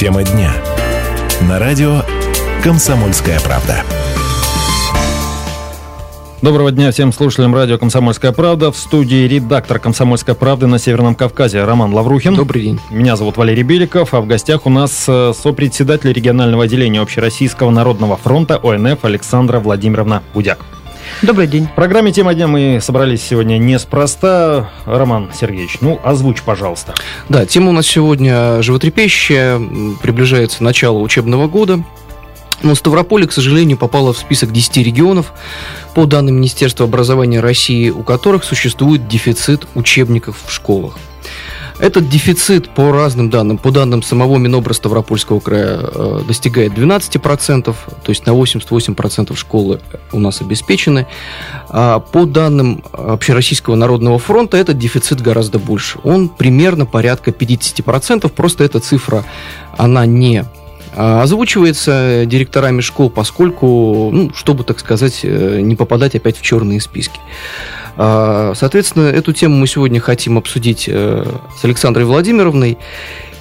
Тема дня. На радио «Комсомольская правда». Доброго дня всем слушателям радио «Комсомольская правда». В студии редактор «Комсомольской правды» на Северном Кавказе Роман Лаврухин. Добрый день. Меня зовут Валерий Беликов, а в гостях у нас э, сопредседатель регионального отделения Общероссийского народного фронта ОНФ Александра Владимировна Будяк. Добрый день. В программе «Тема дня» мы собрались сегодня неспроста. Роман Сергеевич, ну, озвучь, пожалуйста. Да, тема у нас сегодня животрепещущая. Приближается начало учебного года. Но Ставрополь, к сожалению, попала в список 10 регионов, по данным Министерства образования России, у которых существует дефицит учебников в школах. Этот дефицит по разным данным, по данным самого Минобра Ставропольского края, э, достигает 12%, то есть на 88% школы у нас обеспечены. А по данным Общероссийского народного фронта этот дефицит гораздо больше. Он примерно порядка 50%, просто эта цифра, она не а, озвучивается директорами школ, поскольку, ну, чтобы, так сказать, э, не попадать опять в черные списки. А, соответственно, эту тему мы сегодня хотим обсудить э, с Александрой Владимировной.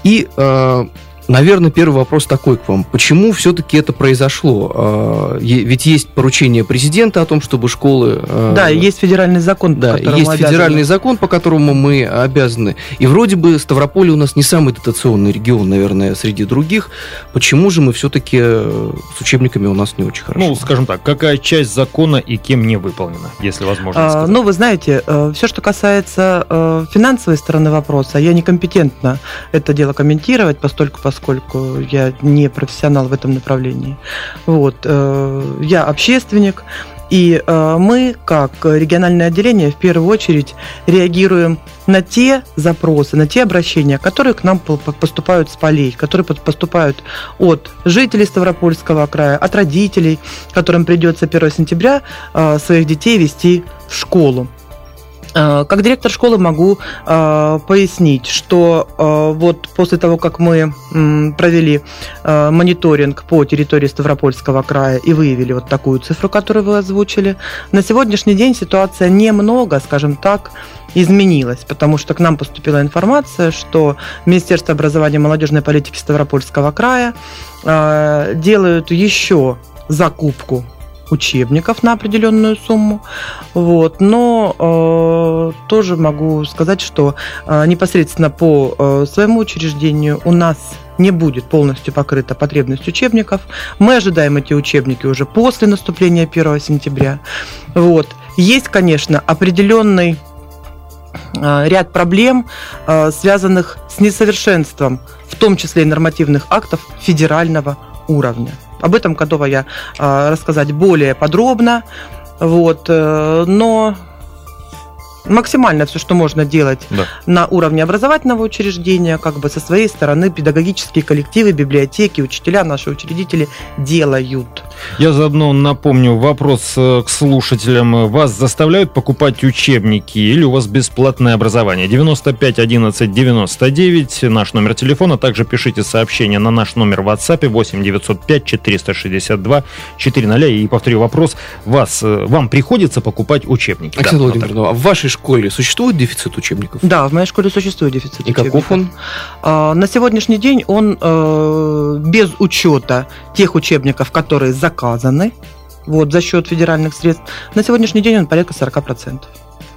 И э, Наверное, первый вопрос такой к вам. Почему все-таки это произошло? А, ведь есть поручение президента о том, чтобы школы... А, да, есть федеральный закон, да, есть федеральный закон, по которому мы обязаны. И вроде бы Ставрополь у нас не самый дотационный регион, наверное, среди других. Почему же мы все-таки э, с учебниками у нас не очень хорошо? Ну, скажем так, какая часть закона и кем не выполнена, если возможно а, сказать? Ну, вы знаете, э, все, что касается э, финансовой стороны вопроса, я некомпетентна это дело комментировать, постольку, поскольку поскольку я не профессионал в этом направлении. Вот. Э, я общественник, и э, мы, как региональное отделение, в первую очередь реагируем на те запросы, на те обращения, которые к нам поступают с полей, которые поступают от жителей Ставропольского края, от родителей, которым придется 1 сентября э, своих детей вести в школу. Э, как директор школы могу э, пояснить, что э, вот после того, как мы провели мониторинг по территории Ставропольского края и выявили вот такую цифру, которую вы озвучили, на сегодняшний день ситуация немного, скажем так, изменилась, потому что к нам поступила информация, что Министерство образования и молодежной политики Ставропольского края делают еще закупку учебников на определенную сумму. Вот. Но э, тоже могу сказать, что э, непосредственно по э, своему учреждению у нас не будет полностью покрыта потребность учебников. Мы ожидаем эти учебники уже после наступления 1 сентября. Вот. Есть, конечно, определенный э, ряд проблем, э, связанных с несовершенством, в том числе и нормативных актов федерального уровня. Об этом готова я а, рассказать более подробно. Вот, э, но максимально все, что можно делать да. на уровне образовательного учреждения, как бы со своей стороны педагогические коллективы, библиотеки, учителя, наши учредители делают. Я заодно напомню вопрос э, к слушателям. Вас заставляют покупать учебники или у вас бесплатное образование? 95 11 99, наш номер телефона. Также пишите сообщение на наш номер в WhatsApp 8 905 462 400. И повторю вопрос. Вас, э, вам приходится покупать учебники? Александр да, Владимирович, в вашей школе существует дефицит учебников? Да, в моей школе существует дефицит И учебников. каков он? А, на сегодняшний день он э, без учета тех учебников, которые заказаны вот, за счет федеральных средств, на сегодняскний день он порядка 40%.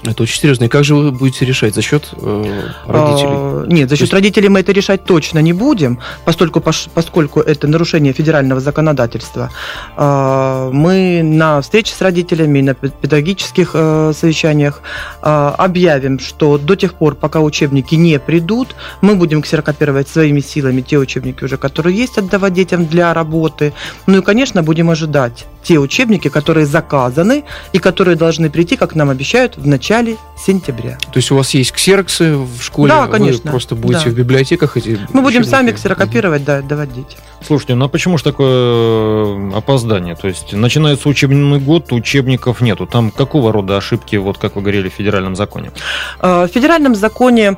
Это очень серьезно. И как же вы будете решать? За счет э, родителей? А, нет, за счет есть... родителей мы это решать точно не будем, поскольку, поскольку это нарушение федерального законодательства. А, мы на встрече с родителями, на педагогических э, совещаниях а, объявим, что до тех пор, пока учебники не придут, мы будем ксерокопировать своими силами те учебники уже, которые есть, отдавать детям для работы. Ну и, конечно, будем ожидать те учебники, которые заказаны и которые должны прийти, как нам обещают, в начале сентября. То есть у вас есть ксероксы в школе? Да, конечно. Вы просто будете да. в библиотеках эти Мы будем сами ксерокопировать, угу. да, давать детям. Слушайте, ну а почему же такое э, опоздание? То есть начинается учебный год, учебников нету. Там какого рода ошибки, вот как вы говорили, в федеральном законе? А, в федеральном законе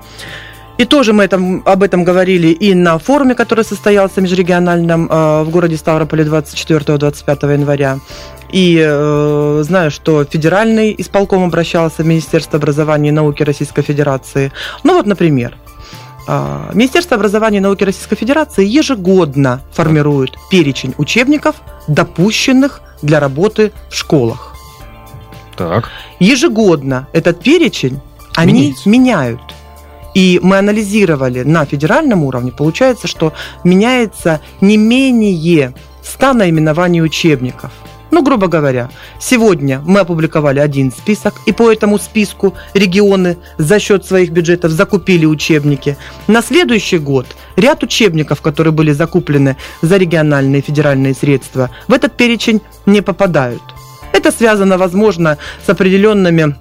и тоже мы этом, об этом говорили и на форуме, который состоялся межрегиональном э, в городе Ставрополе 24-25 января. И э, знаю, что федеральный исполком обращался в Министерство образования и науки Российской Федерации. Ну вот, например, А, Министерство образования и науки Российской Федерации ежегодно формирует перечень учебников, допущенных для работы в школах. Так. Ежегодно этот перечень они Меняется. меняют. И мы анализировали на федеральном уровне, получается, что меняется не менее 100 наименований учебников. Ну, грубо говоря, сегодня мы опубликовали один список, и по этому списку регионы за счет своих бюджетов закупили учебники. На следующий год ряд учебников, которые были закуплены за региональные и федеральные средства, в этот перечень не попадают. Это связано, возможно, с определенными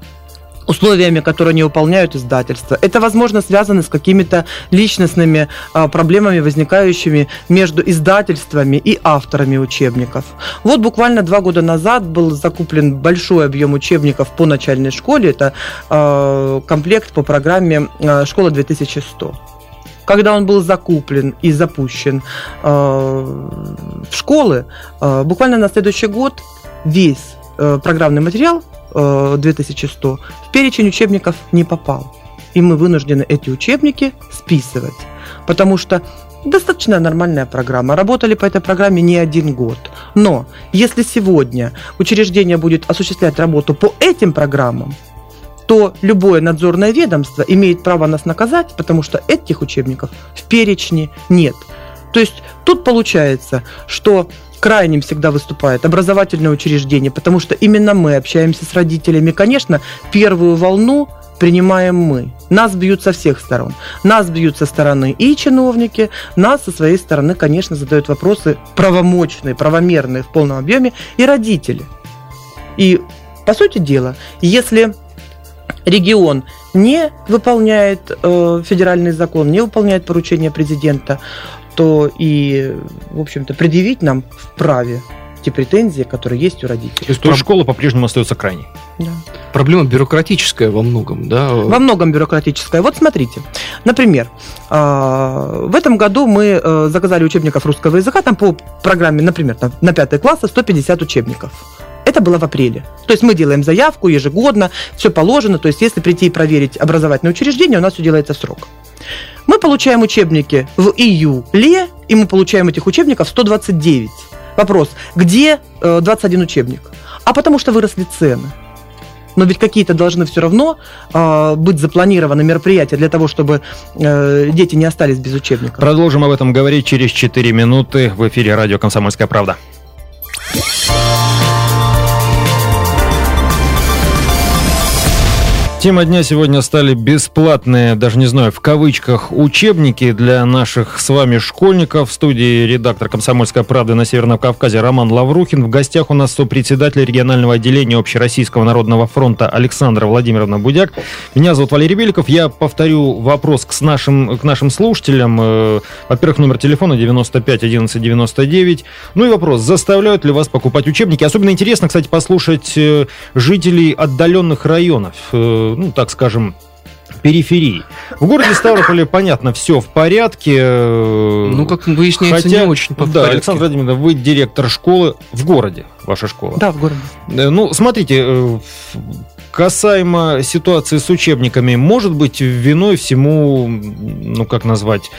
условиями, которые не выполняют издательства. Это, возможно, связано с какими-то личностными а, проблемами, возникающими между издательствами и авторами учебников. Вот буквально два года назад был закуплен большой объем учебников по начальной школе. Это а, комплект по программе а, «Школа 2100» когда он был закуплен и запущен в школы, буквально на следующий год весь э, программный материал 2100 в перечень учебников не попал. И мы вынуждены эти учебники списывать, потому что достаточно нормальная программа. Работали по этой программе не один год. Но если сегодня учреждение будет осуществлять работу по этим программам, то любое надзорное ведомство имеет право нас наказать, потому что этих учебников в перечне нет. То есть тут получается, что крайним всегда выступает образовательное учреждение, потому что именно мы общаемся с родителями. Конечно, первую волну принимаем мы. Нас бьют со всех сторон. Нас бьют со стороны и чиновники, нас со своей стороны, конечно, задают вопросы правомочные, правомерные в полном объеме и родители. И, по сути дела, если регион не выполняет э, федеральный закон, не выполняет поручения президента, то и, в общем-то, предъявить нам вправе те претензии, которые есть у родителей. То есть, есть школа по-прежнему остается крайней. Да. Проблема бюрократическая во многом, да? Во многом бюрократическая. Вот смотрите, например, э, в этом году мы э, заказали учебников русского языка, там по программе, например, на 5 класса 150 учебников. Это было в апреле. То есть мы делаем заявку ежегодно, все положено. То есть если прийти и проверить образовательное учреждение, у нас все делается в срок. Мы получаем учебники в июле, и мы получаем этих учебников 129. Вопрос, где э, 21 учебник? А потому что выросли цены. Но ведь какие-то должны все равно э, быть запланированы мероприятия для того, чтобы э, дети не остались без учебников. Продолжим об этом говорить через 4 минуты в эфире радио «Комсомольская правда». Тема дня сегодня стали бесплатные, даже не знаю, в кавычках, учебники для наших с вами школьников. В студии редактор «Комсомольской правды» на Северном Кавказе Роман Лаврухин. В гостях у нас сопредседатель регионального отделения Общероссийского народного фронта Александра Владимировна Будяк. Меня зовут Валерий Беликов. Я повторю вопрос к, нашим, к нашим слушателям. Э, Во-первых, номер телефона 95 11 99. Ну и вопрос, заставляют ли вас покупать учебники? Особенно интересно, кстати, послушать э, жителей отдаленных районов. Ну, так скажем, периферии. В городе Ставрополе, понятно, все в порядке. Ну, как выясняется, Хотя, не очень по Да, порядке. Александр Владимировна, вы директор школы в городе, ваша школа. Да, в городе. Э, Ну, смотрите, э, касаемо ситуации с учебниками, может быть виной всему, ну, как назвать,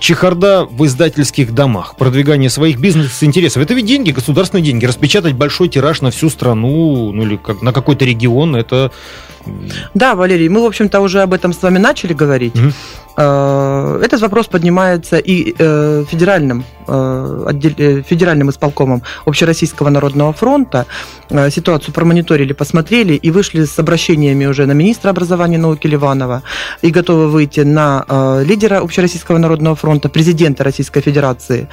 чехарда в издательских домах, продвигание своих бизнес-интересов. Это ведь деньги, государственные деньги. Распечатать большой тираж на всю страну, ну или как, на какой-то регион, это... Да, Валерий, мы, в общем-то, уже об этом с вами начали говорить. Мгм. Э, Этот вопрос поднимается и э, федеральным, э, федеральным исполкомом Общероссийского народного фронта. Ситуацию промониторили, посмотрели и вышли с обращениями уже на министра образования науки Ливанова и готовы выйти на лидера Общероссийского народного фронта, президента Российской Федерации,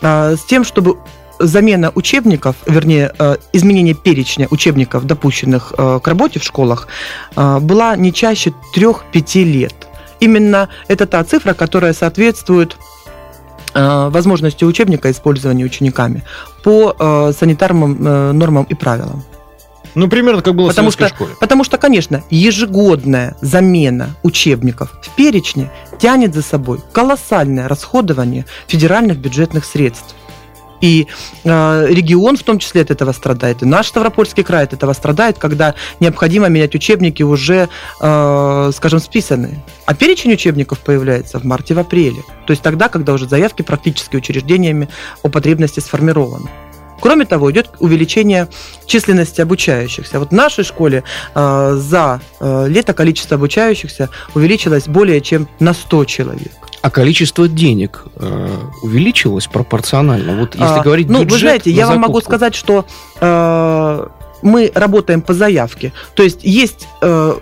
с тем, чтобы замена учебников, вернее, изменение перечня учебников, допущенных к работе в школах, была не чаще 3-5 лет. Именно это та цифра, которая соответствует э, возможности учебника использования учениками по э, санитарным э, нормам и правилам. Ну, примерно как было Потому в что, школе. потому что, конечно, ежегодная замена учебников в перечне тянет за собой колоссальное расходование федеральных бюджетных средств. И э, регион в том числе от этого страдает. И наш Ставропольский край от этого страдает, когда необходимо менять учебники уже, э, скажем, списанные. А перечень учебников появляется в марте, в апреле. То есть тогда, когда уже заявки практически учреждениями о потребности сформированы. Кроме того, идет увеличение численности обучающихся. Вот в нашей школе э, за э, лето количество обучающихся увеличилось более чем на 100 человек. А количество денег э, увеличилось пропорционально? Вот если А, говорить ну, вы бюджет знаете, на я вам могу сказать, что э, мы работаем по заявке. То есть есть э,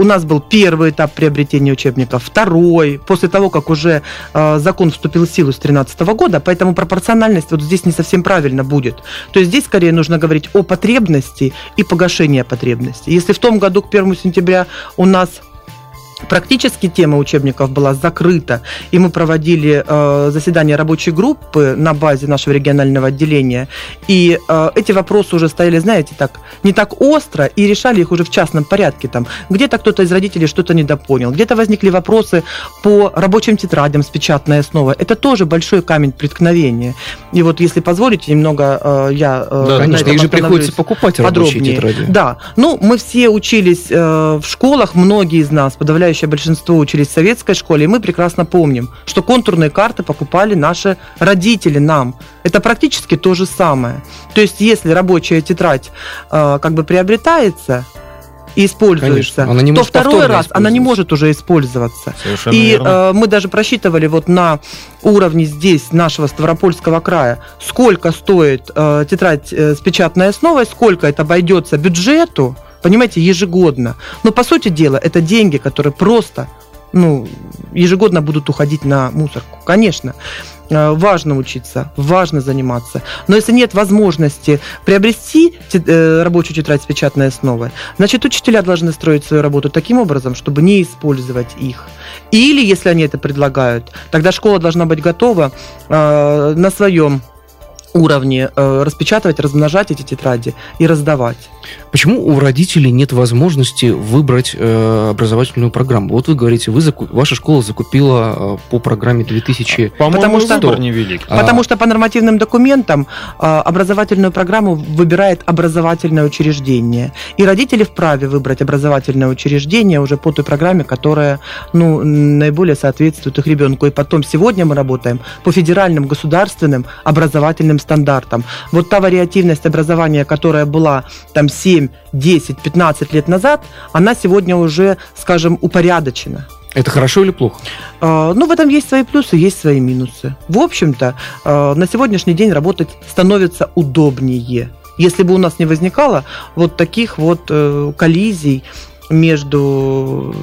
у нас был первый этап приобретения учебников, второй, после того, как уже э, закон вступил в силу с 2013 года, поэтому пропорциональность вот здесь не совсем правильно будет. То есть здесь скорее нужно говорить о потребности и погашении потребности. Если в том году к 1 сентября у нас Практически тема учебников была закрыта, и мы проводили э, заседание рабочей группы на базе нашего регионального отделения, и э, эти вопросы уже стояли, знаете, так не так остро, и решали их уже в частном порядке. Там где-то кто-то из родителей что-то недопонял, где-то возникли вопросы по рабочим тетрадям с печатной основой. Это тоже большой камень преткновения. И вот, если позволите, немного э, я э, Да, Конечно, их же приходится покупать рабочие подробнее. тетради. Да, ну мы все учились э, в школах, многие из нас, подавляющее большинство учились в советской школе, и мы прекрасно помним, что контурные карты покупали наши родители нам. Это практически то же самое. То есть, если рабочая тетрадь э, как бы приобретается и используется, Конечно, она не то второй раз она не может уже использоваться. Совершенно И верно. э, мы даже просчитывали вот на уровне здесь нашего Ставропольского края, сколько стоит э, тетрадь э, с печатной основой, сколько это обойдется бюджету, понимаете, ежегодно. Но по сути дела это деньги, которые просто ну, ежегодно будут уходить на мусорку. Конечно, э, важно учиться, важно заниматься. Но если нет возможности приобрести э, рабочую тетрадь с печатной основой, значит, учителя должны строить свою работу таким образом, чтобы не использовать их. Или, если они это предлагают, тогда школа должна быть готова э, на своем уровне э, распечатывать, размножать эти тетради и раздавать. Почему у родителей нет возможности выбрать э, образовательную программу? Вот вы говорите, вы заку- ваша школа закупила э, по программе 2000... По-моему, потому что- выбор невелик. А- Потому что по нормативным документам э, образовательную программу выбирает образовательное учреждение. И родители вправе выбрать образовательное учреждение уже по той программе, которая ну, наиболее соответствует их ребенку. И потом сегодня мы работаем по федеральным государственным образовательным стандартам. Вот та вариативность образования, которая была там 7, 10, 15 лет назад, она сегодня уже, скажем, упорядочена. Это хорошо или плохо? Э, Ну, в этом есть свои плюсы, есть свои минусы. В общем-то, э, на сегодняшний день работать становится удобнее. Если бы у нас не возникало вот таких вот э, коллизий между,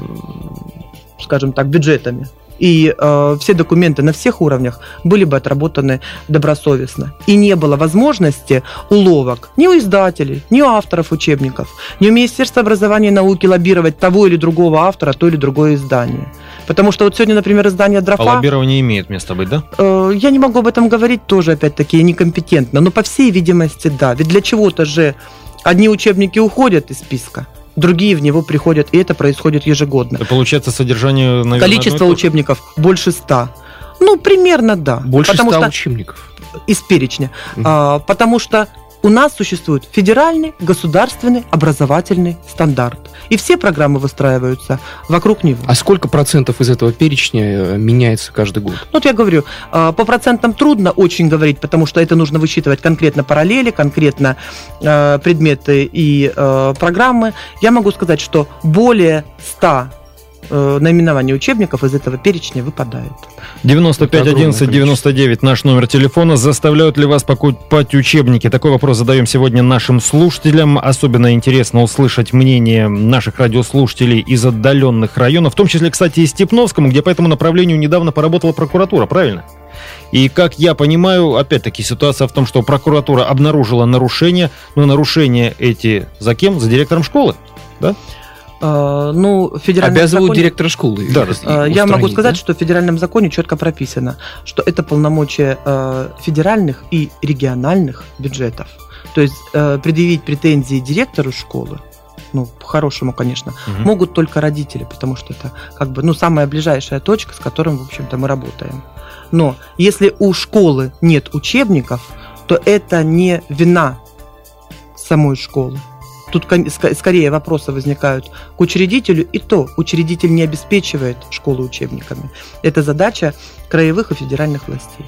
скажем так, бюджетами. И э, все документы на всех уровнях были бы отработаны добросовестно. И не было возможности уловок ни у издателей, ни у авторов учебников, ни у Министерства образования и науки лоббировать того или другого автора, то или другое издание. Потому что вот сегодня, например, издание А «Дрофа», лоббирование имеет место быть, да? э, я не могу об этом говорить тоже, опять-таки, некомпетентно, но по всей видимости, да. Ведь для чего-то же одни учебники уходят из списка, другие в него приходят, и это происходит ежегодно. Получается содержание, наверное, Количество учебников больше ста. Ну, примерно да. Больше потому 100 что учебников. из перечня. Мгм. А, потому что у нас существует федеральный государственный образовательный стандарт. И все программы выстраиваются вокруг него. А сколько процентов из этого перечня э, меняется каждый год? Ну, вот я говорю, э, по процентам трудно очень говорить, потому что это нужно высчитывать конкретно параллели, конкретно э, предметы и э, программы. Я могу сказать, что более 100 э, наименований учебников из этого перечня выпадает. 95 Это огромное 11 99 наш номер телефона. Заставляют ли вас покупать учебники? Такой вопрос задаем сегодня нашим слушателям. Особенно интересно услышать мнение наших радиослушателей из отдаленных районов, в том числе, кстати, и Степновскому, где по этому направлению недавно поработала прокуратура, правильно? И как я понимаю, опять-таки ситуация в том, что прокуратура обнаружила нарушения, но нарушения эти за кем? За директором школы? Э, Ну, в федеральном Обязывают законе- директора школы. Да, Э, Я устранить, могу сказать, да? что в федеральном законе четко прописано, что это полномочия э, федеральных и региональных бюджетов. То есть э, предъявить претензии директору школы, ну, по-хорошему, конечно, Мгм. могут только родители, потому что это как бы, ну, самая ближайшая точка, с которым, в общем-то, мы работаем. Но если у школы нет учебников, то это не вина самой школы. Тут скорее вопросы возникают к учредителю, и то учредитель не обеспечивает школу учебниками. Это задача краевых и федеральных властей.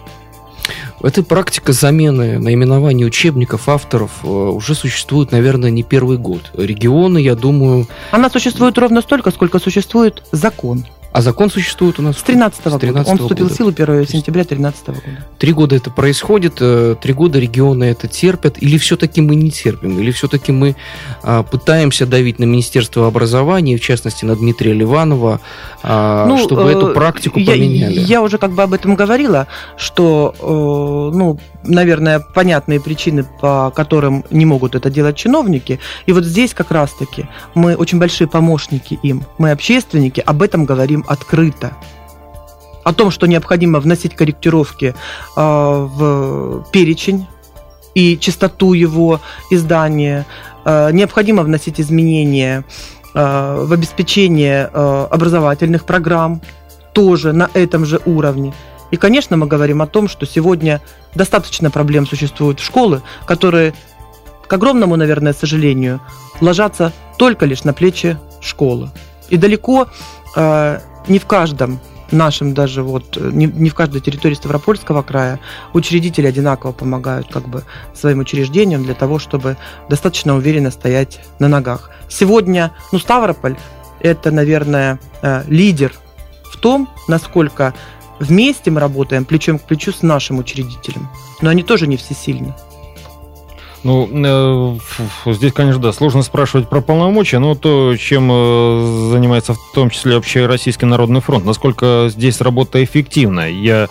Эта практика замены наименований учебников авторов э, уже существует, наверное, не первый год. Регионы, я думаю... Она существует ровно столько, сколько существует закон. А закон существует у нас с 13 -го года. Он вступил года. в силу 1 сентября 2013 года. Три года это происходит, э, три года регионы это терпят, или все-таки мы не терпим, или все-таки мы а, пытаемся давить на Министерство образования, в частности на Дмитрия Ливанова, а, ну, чтобы э, эту практику я, поменяли. Я уже как бы об этом говорила, что, э, ну, наверное, понятные причины, по которым не могут это делать чиновники. И вот здесь как раз-таки мы очень большие помощники им. Мы общественники, об этом говорим открыто. О том, что необходимо вносить корректировки э, в перечень и частоту его издания, э, необходимо вносить изменения э, в обеспечение образовательных программ тоже на этом же уровне. И, конечно, мы говорим о том, что сегодня достаточно проблем существует в школы, которые, к огромному, наверное, сожалению, ложатся только лишь на плечи школы. И далеко не в каждом нашем даже вот не, не в каждой территории Ставропольского края учредители одинаково помогают как бы своим учреждениям для того, чтобы достаточно уверенно стоять на ногах. Сегодня, ну, Ставрополь это, наверное, э, лидер в том, насколько Вместе мы работаем плечом к плечу с нашим учредителем, но они тоже не всесильны. Ну, э, здесь, конечно, да, сложно спрашивать про полномочия, но то, чем э, занимается в том числе Общероссийский народный фронт, насколько здесь работа эффективна. Я,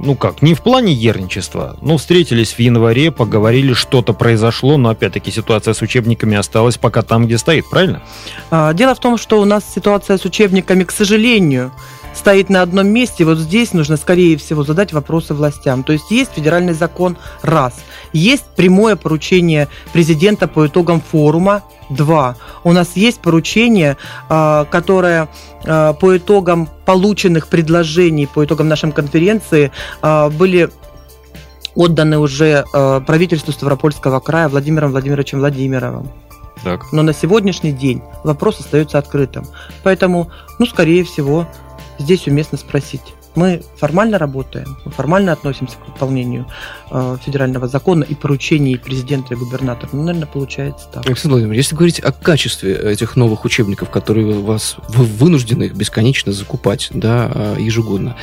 ну как, не в плане ерничества, но встретились в январе, поговорили, что-то произошло, но опять-таки ситуация с учебниками осталась пока там, где стоит, правильно? А, дело в том, что у нас ситуация с учебниками, к сожалению, стоит на одном месте. Вот здесь нужно, скорее всего, задать вопросы властям. То есть есть федеральный закон – раз. Есть прямое поручение президента по итогам форума – два. У нас есть поручение, а, которое а, по итогам полученных предложений, по итогам нашей конференции а, были отданы уже правительству Ставропольского края Владимиром Владимировичем Владимировым. Так. Но на сегодняшний день вопрос остается открытым. Поэтому, ну, скорее всего, здесь уместно спросить. Мы формально работаем, мы формально относимся к выполнению э, федерального закона и поручений президента и губернатора. Ну, наверное, получается так. Александр Владимирович, если говорить о качестве этих новых учебников, которые вас, вы вынуждены их бесконечно закупать да, э, ежегодно,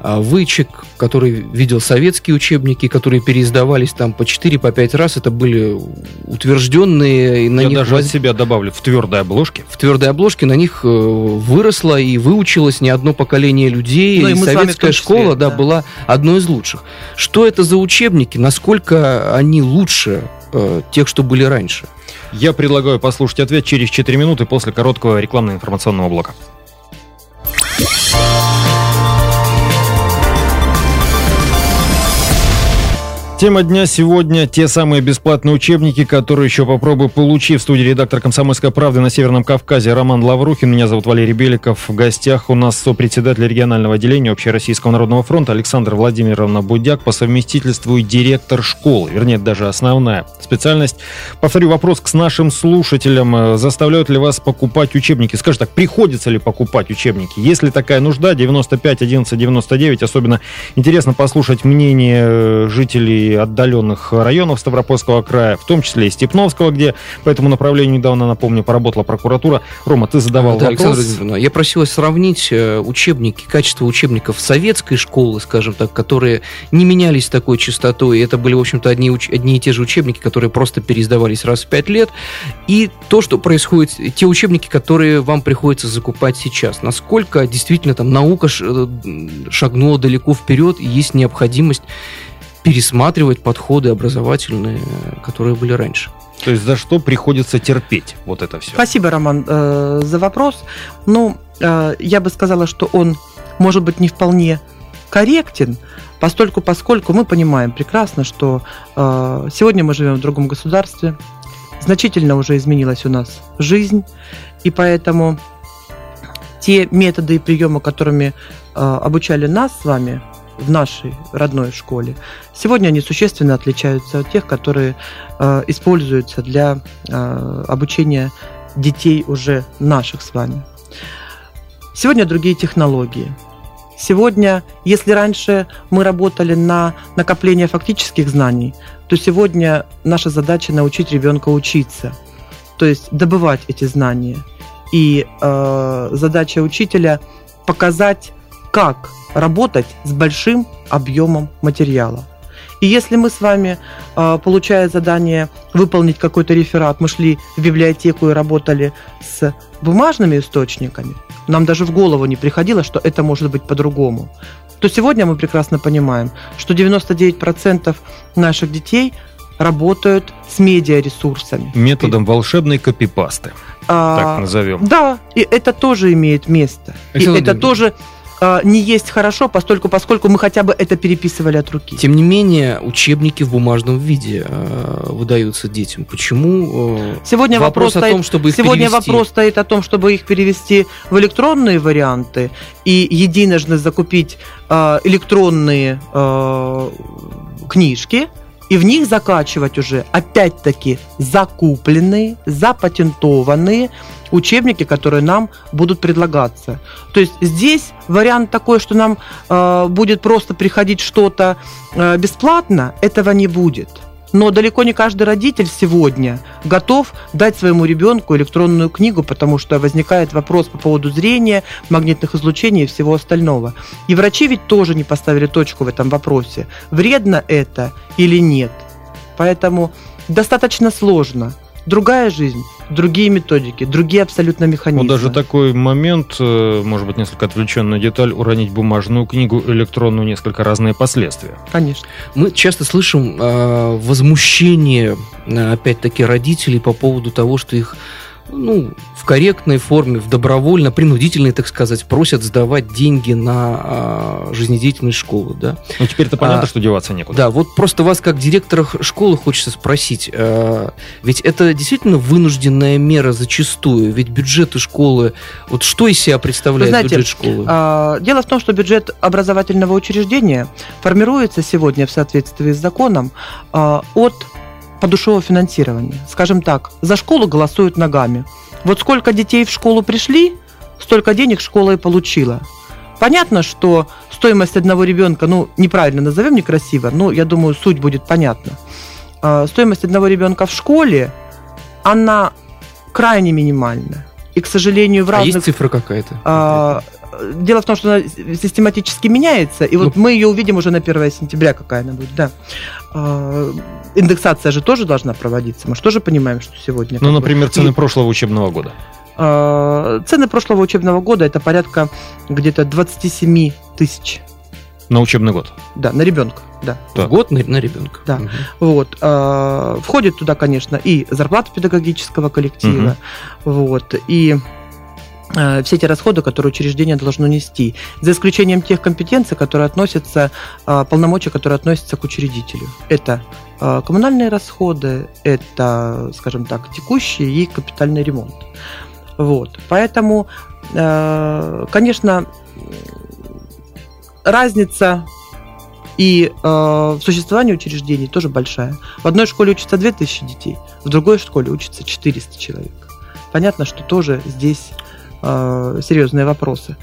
а вы человек, который видел советские учебники, которые переиздавались там по 4-5 по раз, это были утвержденные... На Я них даже воз... от себя добавлю, в твердой обложке. В твердой обложке на них э, выросло и выучилось не одно поколение людей. Ну, и мы советская школа, да, да, была одной из лучших. Что это за учебники? Насколько они лучше э, тех, что были раньше? Я предлагаю послушать ответ через 4 минуты после короткого рекламно-информационного блока. Тема дня сегодня – те самые бесплатные учебники, которые еще попробую получить. В студии редактор «Комсомольской правды» на Северном Кавказе Роман Лаврухин. Меня зовут Валерий Беликов. В гостях у нас сопредседатель регионального отделения Общероссийского народного фронта Александр Владимировна Будяк по совместительству и директор школы. Вернее, даже основная специальность. Повторю вопрос к нашим слушателям. Заставляют ли вас покупать учебники? Скажем так, приходится ли покупать учебники? Есть ли такая нужда? 95 11 99. Особенно интересно послушать мнение жителей отдаленных районов Ставропольского края, в том числе и Степновского, где по этому направлению недавно, напомню, поработала прокуратура. Рома, ты задавал да, вопрос. Александр я просил сравнить э, учебники, качество учебников советской школы, скажем так, которые не менялись такой частотой, это были, в общем-то, одни, одни и те же учебники, которые просто переиздавались раз в пять лет, и то, что происходит, те учебники, которые вам приходится закупать сейчас. Насколько действительно там наука э, шагнула далеко вперед, и есть необходимость пересматривать подходы образовательные, которые были раньше. То есть за что приходится терпеть вот это все? Спасибо, Роман, э, за вопрос. Ну, э, я бы сказала, что он может быть не вполне корректен, постольку, поскольку мы понимаем прекрасно, что э, сегодня мы живем в другом государстве, значительно уже изменилась у нас жизнь, и поэтому те методы и приемы, которыми обучали нас с вами в нашей родной школе, сегодня они существенно отличаются от тех, которые э, используются для э, обучения детей уже наших с вами. Сегодня другие технологии. Сегодня, если раньше мы работали на накопление фактических знаний, то сегодня наша задача научить ребенка учиться, то есть добывать эти знания. И э, задача учителя показать, как работать с большим объемом материала. И если мы с вами, э, получая задание выполнить какой-то реферат, мы шли в библиотеку и работали с бумажными источниками, нам даже в голову не приходило, что это может быть по-другому, то сегодня мы прекрасно понимаем, что 99% наших детей работают с медиаресурсами. Методом волшебной копипасты, а, так назовем. Да, и это тоже имеет место. Александр и это тоже а, не есть хорошо, поскольку, поскольку мы хотя бы это переписывали от руки. Тем не менее, учебники в бумажном виде э, выдаются детям. Почему? Э, сегодня вопрос, вопрос о том, чтобы их Сегодня перевести. вопрос стоит о том, чтобы их перевести в электронные варианты и единожды закупить э, электронные э, книжки, и в них закачивать уже, опять-таки, закупленные, запатентованные учебники, которые нам будут предлагаться. То есть здесь вариант такой, что нам э, будет просто приходить что-то э, бесплатно, этого не будет. Но далеко не каждый родитель сегодня готов дать своему ребенку электронную книгу, потому что возникает вопрос по поводу зрения, магнитных излучений и всего остального. И врачи ведь тоже не поставили точку в этом вопросе, вредно это или нет. Поэтому достаточно сложно. Другая жизнь другие методики, другие абсолютно механизмы. Ну, даже такой момент, э, может быть, несколько отвлеченная деталь, уронить бумажную книгу электронную, несколько разные последствия. Конечно. Мы часто слышим э, возмущение, э, опять-таки, родителей по поводу того, что их ну, в корректной форме, в добровольно, принудительной, так сказать, просят сдавать деньги на а, жизнедеятельность школы, да. Ну, теперь-то понятно, а, что деваться некуда. Да, вот просто вас, как директора школы, хочется спросить, а, ведь это действительно вынужденная мера зачастую, ведь бюджеты школы, вот что из себя представляет знаете, бюджет школы? А, дело в том, что бюджет образовательного учреждения формируется сегодня в соответствии с законом а, от подушевого финансирования. Скажем так, за школу голосуют ногами. Вот сколько детей в школу пришли, столько денег школа и получила. Понятно, что стоимость одного ребенка, ну, неправильно назовем некрасиво, но я думаю, суть будет понятна. А, стоимость одного ребенка в школе, она крайне минимальна. И, к сожалению, в разных... А есть цифра какая-то? А, дело в том, что она систематически меняется, и вот ну, мы ее увидим уже на 1 сентября, какая она будет, да. А, индексация же тоже должна проводиться. Мы же тоже понимаем, что сегодня... Ну, например, бы, цены и... прошлого учебного года. А, цены прошлого учебного года это порядка где-то 27 тысяч. На учебный год? Да, на ребенка. Да. В год на, на ребенка. Да. Угу. Вот. А, входит туда, конечно, и зарплата педагогического коллектива, угу. вот, и все эти расходы, которые учреждение должно нести, за исключением тех компетенций, которые относятся, э, полномочия, которые относятся к учредителю. Это э, коммунальные расходы, это, скажем так, текущий и капитальный ремонт. Вот. Поэтому, конечно, разница и э, в существовании учреждений тоже большая. В одной школе учатся 2000 детей, в другой школе учатся 400 человек. Понятно, что тоже здесь э, серьезные вопросы.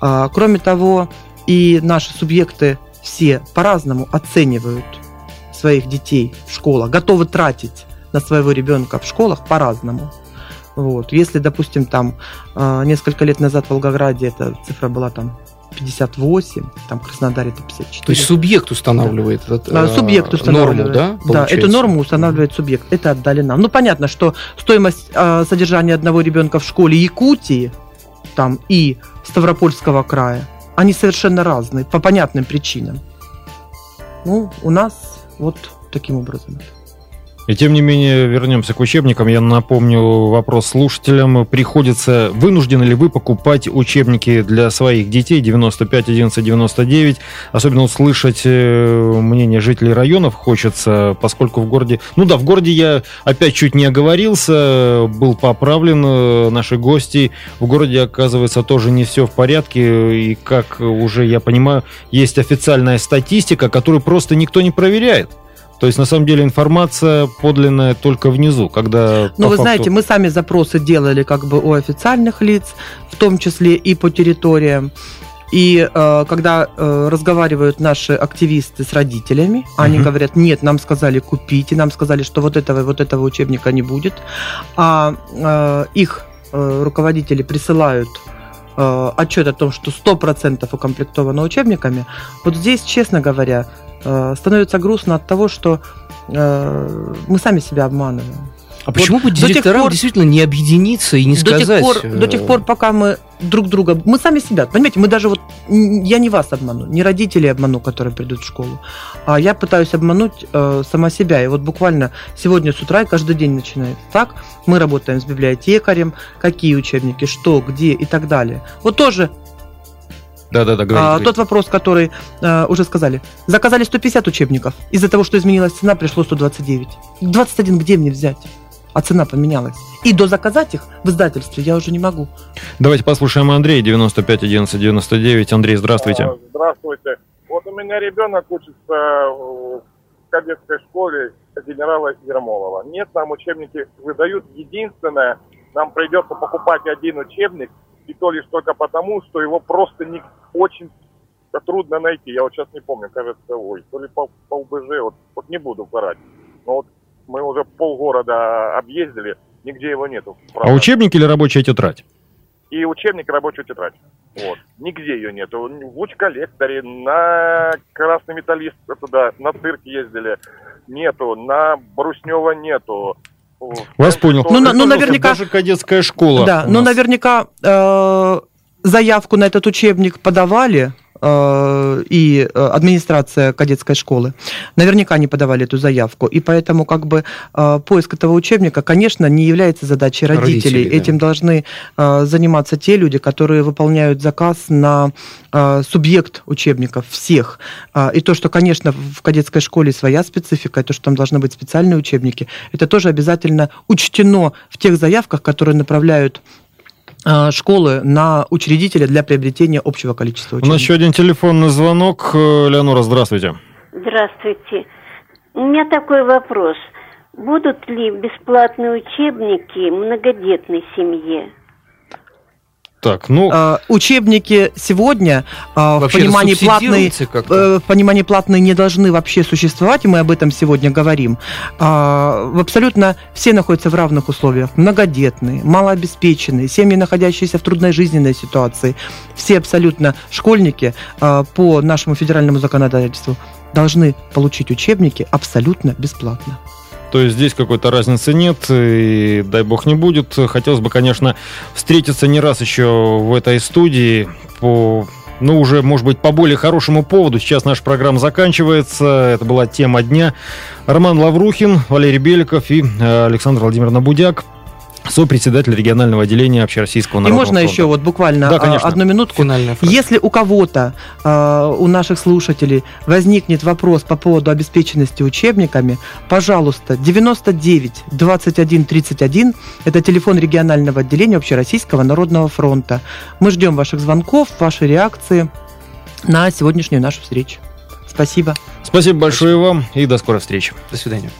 А, кроме того, и наши субъекты все по-разному оценивают своих детей в школах, готовы тратить на своего ребенка в школах по-разному. Вот. Если, допустим, там э, несколько лет назад в Волгограде эта цифра была там 58, там в Краснодаре это 54. То есть субъект устанавливает да. этот, а, субъект устанавливает. норму, да? Да, эту норму устанавливает субъект. Это отдали нам. Ну, понятно, что стоимость э, содержания одного ребенка в школе Якутии там и Ставропольского края, они совершенно разные, по понятным причинам. Ну, у нас вот таким образом. И тем не менее, вернемся к учебникам. Я напомню вопрос слушателям. Приходится, вынуждены ли вы покупать учебники для своих детей 95, 11, 99? Особенно услышать э, мнение жителей районов хочется, поскольку в городе... Ну да, в городе я опять чуть не оговорился, был поправлен э, наши гости. В городе, оказывается, тоже не все в порядке. И как уже я понимаю, есть официальная статистика, которую просто никто не проверяет. То есть, на самом деле, информация подлинная только внизу, когда... Ну, вы факту... знаете, мы сами запросы делали как бы у официальных лиц, в том числе и по территориям. И э, когда э, разговаривают наши активисты с родителями, они uh говорят, нет, нам сказали купить, и нам сказали, что вот этого вот этого учебника не будет. А э, их э, руководители присылают э, отчет о том, что 100% укомплектовано учебниками. Вот здесь, честно говоря, становится грустно от того, что э, мы сами себя обманываем. А вот почему бы директорам пор, действительно не объединиться и не до сказать? Тех пор, до тех пор, пока мы друг друга, мы сами себя, понимаете, мы даже вот, я не вас обману, не родителей обману, которые придут в школу, а я пытаюсь обмануть э, сама себя. И вот буквально сегодня с утра и каждый день начинает так. Мы работаем с библиотекарем, какие учебники, что, где и так далее. Вот тоже да, да, да, говорите, а, Тот вопрос, который а, уже сказали. Заказали 150 учебников. Из-за того, что изменилась цена, пришло 129. 21 где мне взять? А цена поменялась. И дозаказать их в издательстве я уже не могу. Давайте послушаем Андрея, 95 11 99. Андрей, здравствуйте. А, здравствуйте. Вот у меня ребенок учится в кадетской школе генерала Ермолова. Нет, нам учебники выдают. Единственное, нам придется покупать один учебник и то лишь только потому, что его просто не очень трудно найти. Я вот сейчас не помню, кажется, ой, то ли по, по УБЖ, вот, вот не буду врать. Но вот мы уже полгорода объездили, нигде его нету. Правда. А учебник или рабочая тетрадь? И учебник, и рабочая тетрадь. Вот. Нигде ее нету. В луч-коллекторе, на красный металлист туда, на цирк ездили. Нету. На Бруснева нету. Вас понял. Ну, ну, наверняка... Даже кадетская школа. Да, ну, наверняка э, заявку на этот учебник подавали и э, администрация кадетской школы. Наверняка не подавали эту заявку. И поэтому как бы э, поиск этого учебника, конечно, не является задачей родителей. родителей да. Этим должны заниматься те люди, которые выполняют заказ на субъект учебников всех. И то, что, конечно, в кадетской школе своя специфика, и то, что там должны быть специальные учебники, это тоже обязательно учтено в тех заявках, которые направляют Э, школы на учредителя для приобретения общего количества учебников. У нас еще один телефонный звонок. Э, Леонора, здравствуйте. Здравствуйте. У меня такой вопрос. Будут ли бесплатные учебники многодетной семье? Так, ну... А, учебники сегодня а, в, понимании платные, э, в понимании платные не должны вообще существовать, и мы об этом сегодня говорим. А, абсолютно все находятся в равных условиях. Многодетные, малообеспеченные, семьи, находящиеся в трудной жизненной ситуации. Все абсолютно школьники по нашему федеральному законодательству должны получить учебники абсолютно бесплатно. То есть здесь какой-то разницы нет, и дай бог не будет. Хотелось бы, конечно, встретиться не раз еще в этой студии по ну, уже, может быть, по более хорошему поводу. Сейчас наша программа заканчивается. Это была тема дня. Роман Лаврухин, Валерий Беликов и э, Александр Владимировна Будяк сопредседатель регионального отделения Общероссийского народного И можно фронта. еще вот буквально да, конечно. одну минутку. Если у кого-то, э, у наших слушателей возникнет вопрос по поводу обеспеченности учебниками, пожалуйста, 99 21 31 это телефон регионального отделения Общероссийского народного фронта. Мы ждем ваших звонков, вашей реакции на сегодняшнюю нашу встречу. Спасибо. Спасибо большое Спасибо. вам и до скорой встречи. До свидания.